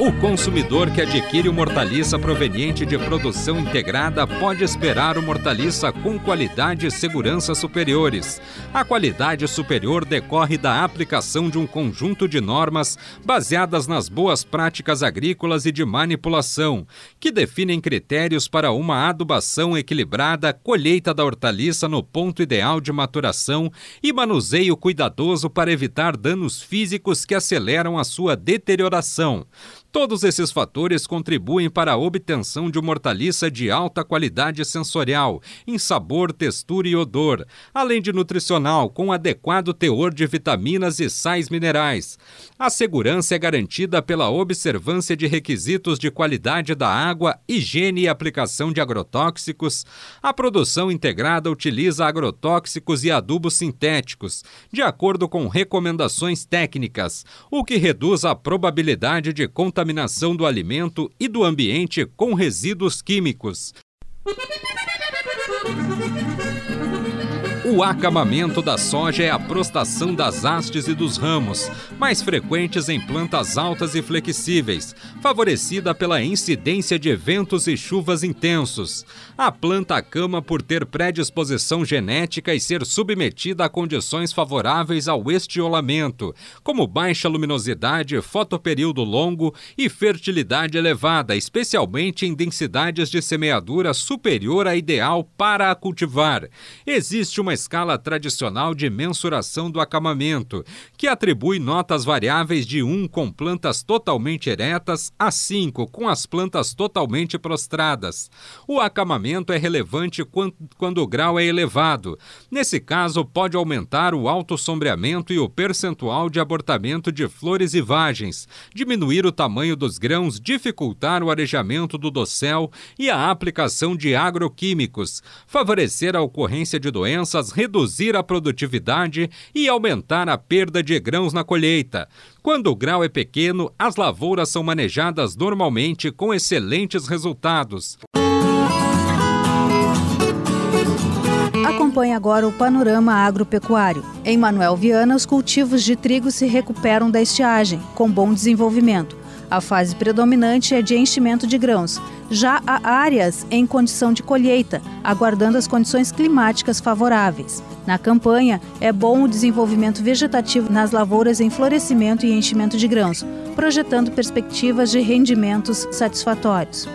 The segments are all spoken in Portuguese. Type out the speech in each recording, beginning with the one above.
O consumidor que adquire uma hortaliça proveniente de produção integrada pode esperar uma hortaliça com qualidade e segurança superiores. A qualidade superior decorre da aplicação de um conjunto de normas baseadas nas boas práticas agrícolas e de manipulação, que definem critérios para uma adubação equilibrada, colheita da hortaliça no ponto ideal de maturação e manuseio cuidadoso para evitar danos físicos que aceleram a sua deterioração. Todos esses fatores contribuem para a obtenção de uma hortaliça de alta qualidade sensorial, em sabor, textura e odor, além de nutricional, com adequado teor de vitaminas e sais minerais. A segurança é garantida pela observância de requisitos de qualidade da água, higiene e aplicação de agrotóxicos. A produção integrada utiliza agrotóxicos e adubos sintéticos, de acordo com recomendações técnicas, o que reduz a probabilidade de contaminação contaminação do alimento e do ambiente com resíduos químicos. O acamamento da soja é a prostação das hastes e dos ramos, mais frequentes em plantas altas e flexíveis, favorecida pela incidência de ventos e chuvas intensos. A planta acama por ter predisposição genética e ser submetida a condições favoráveis ao estiolamento, como baixa luminosidade, fotoperíodo longo e fertilidade elevada, especialmente em densidades de semeadura superior à ideal para a cultivar. Existe uma escala tradicional de mensuração do acamamento, que atribui notas variáveis de 1 com plantas totalmente eretas a 5 com as plantas totalmente prostradas. O acamamento é relevante quando, o grau é elevado. Nesse caso, pode aumentar o alto sombreamento e o percentual de abortamento de flores e vagens, diminuir o tamanho dos grãos, dificultar o arejamento do dossel e a aplicação de agroquímicos, favorecer a ocorrência de doenças reduzir a produtividade e aumentar a perda de grãos na colheita. Quando o grau é pequeno, as lavouras são manejadas normalmente com excelentes resultados. Acompanhe agora o panorama agropecuário. Em Manuel Viana, os cultivos de trigo se recuperam da estiagem, com bom desenvolvimento. A fase predominante é de enchimento de grãos. Já há áreas em condição de colheita, aguardando as condições climáticas favoráveis. Na campanha, é bom o desenvolvimento vegetativo nas lavouras em florescimento e enchimento de grãos, projetando perspectivas de rendimentos satisfatórios.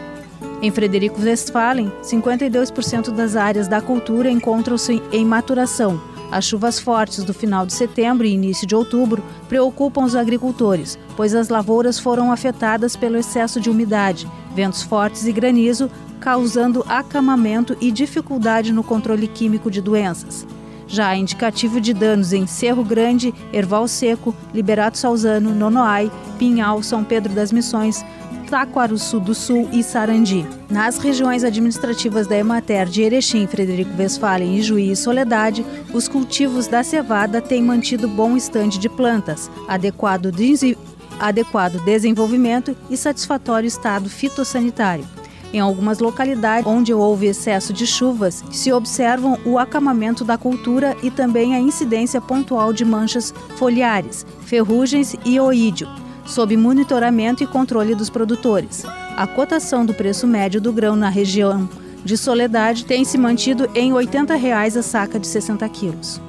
Em Frederico Westphalen, 52% das áreas da cultura encontram-se em maturação, as chuvas fortes do final de setembro e início de outubro preocupam os agricultores, pois as lavouras foram afetadas pelo excesso de umidade, ventos fortes e granizo, causando acamamento e dificuldade no controle químico de doenças. Já indicativo de danos em Cerro Grande, Erval Seco, Liberato Salzano, Nonoai, Pinhal, São Pedro das Missões, Taquaruçu do Sul e Sarandi. Nas regiões administrativas da Emater de Erechim, Frederico Westphalen, Juí e Soledade, os cultivos da cevada têm mantido bom estande de plantas, adequado, de, adequado desenvolvimento e satisfatório estado fitossanitário. Em algumas localidades onde houve excesso de chuvas, se observam o acamamento da cultura e também a incidência pontual de manchas foliares, ferrugens e oídio sob monitoramento e controle dos produtores. A cotação do preço médio do grão na região de Soledade tem se mantido em 80 reais a saca de 60 quilos.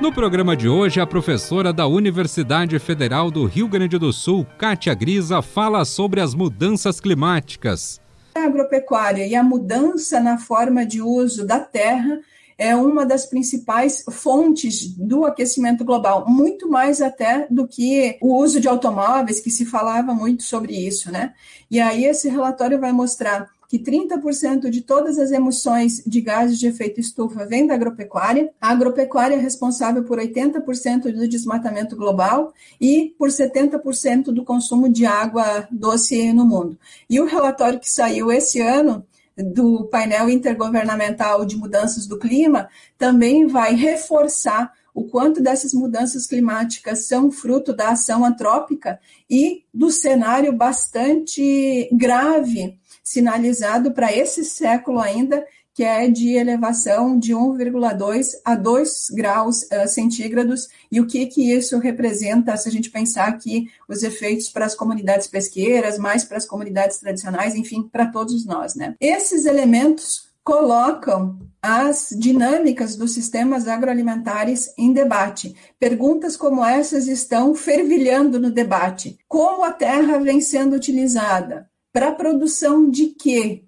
No programa de hoje, a professora da Universidade Federal do Rio Grande do Sul, Kátia Grisa, fala sobre as mudanças climáticas. A agropecuária e a mudança na forma de uso da terra é uma das principais fontes do aquecimento global, muito mais até do que o uso de automóveis, que se falava muito sobre isso, né? E aí esse relatório vai mostrar que 30% de todas as emissões de gases de efeito estufa vem da agropecuária. A agropecuária é responsável por 80% do desmatamento global e por 70% do consumo de água doce no mundo. E o relatório que saiu esse ano do painel intergovernamental de mudanças do clima também vai reforçar o quanto dessas mudanças climáticas são fruto da ação antrópica e do cenário bastante grave sinalizado para esse século ainda, que é de elevação de 1,2 a 2 graus uh, centígrados, e o que, que isso representa se a gente pensar aqui os efeitos para as comunidades pesqueiras, mais para as comunidades tradicionais, enfim, para todos nós, né? Esses elementos colocam as dinâmicas dos sistemas agroalimentares em debate. Perguntas como essas estão fervilhando no debate. Como a terra vem sendo utilizada? Para a produção de quê?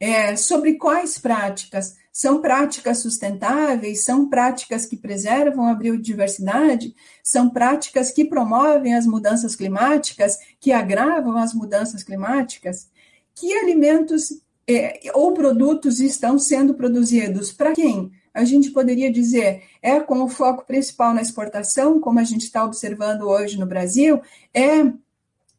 É, sobre quais práticas? São práticas sustentáveis? São práticas que preservam a biodiversidade? São práticas que promovem as mudanças climáticas, que agravam as mudanças climáticas? Que alimentos é, ou produtos estão sendo produzidos para quem? A gente poderia dizer, é com o foco principal na exportação, como a gente está observando hoje no Brasil, é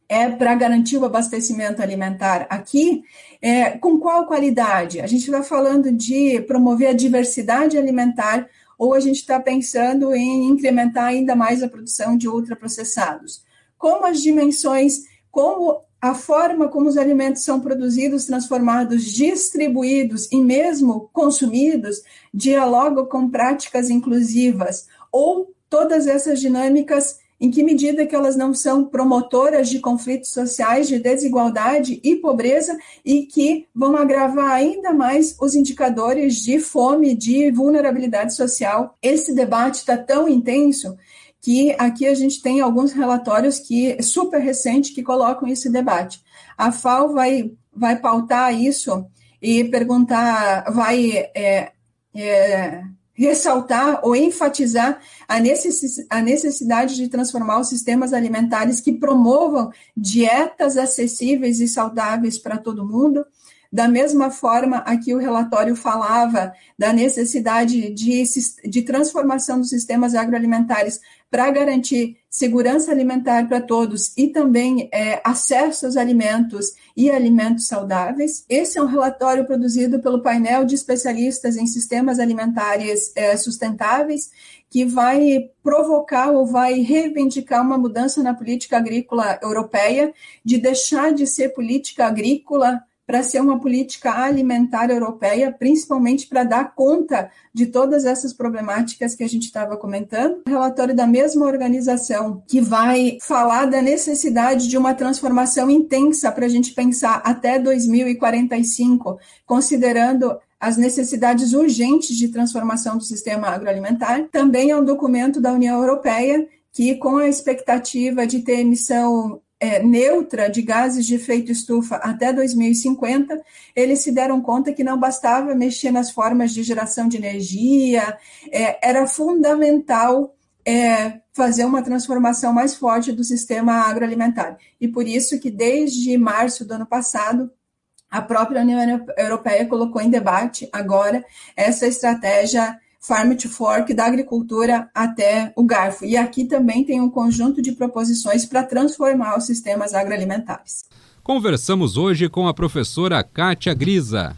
é para garantir o abastecimento alimentar aqui, é, com qual qualidade? A gente está falando de promover a diversidade alimentar ou a gente está pensando em incrementar ainda mais a produção de ultraprocessados? Como as dimensões, como a forma como os alimentos são produzidos, transformados, distribuídos e mesmo consumidos dialogam com práticas inclusivas ou todas essas dinâmicas em que medida que elas não são promotoras de conflitos sociais, de desigualdade e pobreza e que vão agravar ainda mais os indicadores de fome, de vulnerabilidade social. Esse debate está tão intenso que aqui a gente tem alguns relatórios que super recentes que colocam esse debate. A FAO vai, vai pautar isso e perguntar, vai é, é, ressaltar ou enfatizar a necessidade de transformar os sistemas alimentares que promovam dietas acessíveis e saudáveis para todo mundo, da mesma forma, aqui o relatório falava da necessidade de, de transformação dos sistemas agroalimentares para garantir segurança alimentar para todos e também é, acesso aos alimentos e alimentos saudáveis. Esse é um relatório produzido pelo painel de especialistas em sistemas alimentares é, sustentáveis que vai provocar ou vai reivindicar uma mudança na política agrícola europeia, de deixar de ser política agrícola para ser uma política alimentar europeia, principalmente para dar conta de todas essas problemáticas que a gente estava comentando. O relatório da mesma organização que vai falar da necessidade de uma transformação intensa para a gente pensar até 2045, considerando as necessidades urgentes de transformação do sistema agroalimentar. Também é um documento da União Europeia que, com a expectativa de ter emissão é, neutra de gases de efeito estufa até 2050, eles se deram conta que não bastava mexer nas formas de geração de energia, é, era fundamental é, fazer uma transformação mais forte do sistema agroalimentar. E por isso que desde março do ano passado, a própria União Europeia colocou em debate agora essa estratégia Farm to Fork, da agricultura até o garfo. E aqui também tem um conjunto de proposições para transformar os sistemas agroalimentares. Conversamos hoje com a professora Kátia Grisa.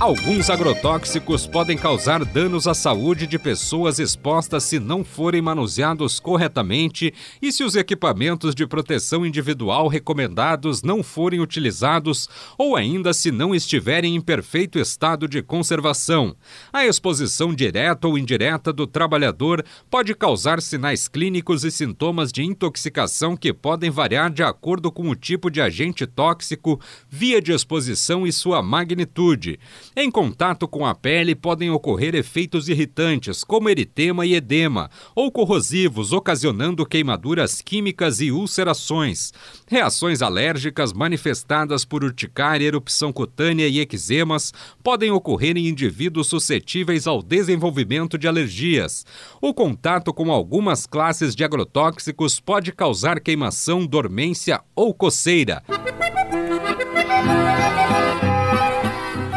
Alguns agrotóxicos podem causar danos à saúde de pessoas expostas se não forem manuseados corretamente e se os equipamentos de proteção individual recomendados não forem utilizados ou ainda se não estiverem em perfeito estado de conservação. A exposição direta ou indireta do trabalhador pode causar sinais clínicos e sintomas de intoxicação que podem variar de acordo com o tipo de agente tóxico, via de exposição e sua magnitude. Em contato com a pele podem ocorrer efeitos irritantes, como eritema e edema, ou corrosivos, ocasionando queimaduras químicas e ulcerações. Reações alérgicas manifestadas por urticária, erupção cutânea e eczemas podem ocorrer em indivíduos suscetíveis ao desenvolvimento de alergias. O contato com algumas classes de agrotóxicos pode causar queimação, dormência ou coceira.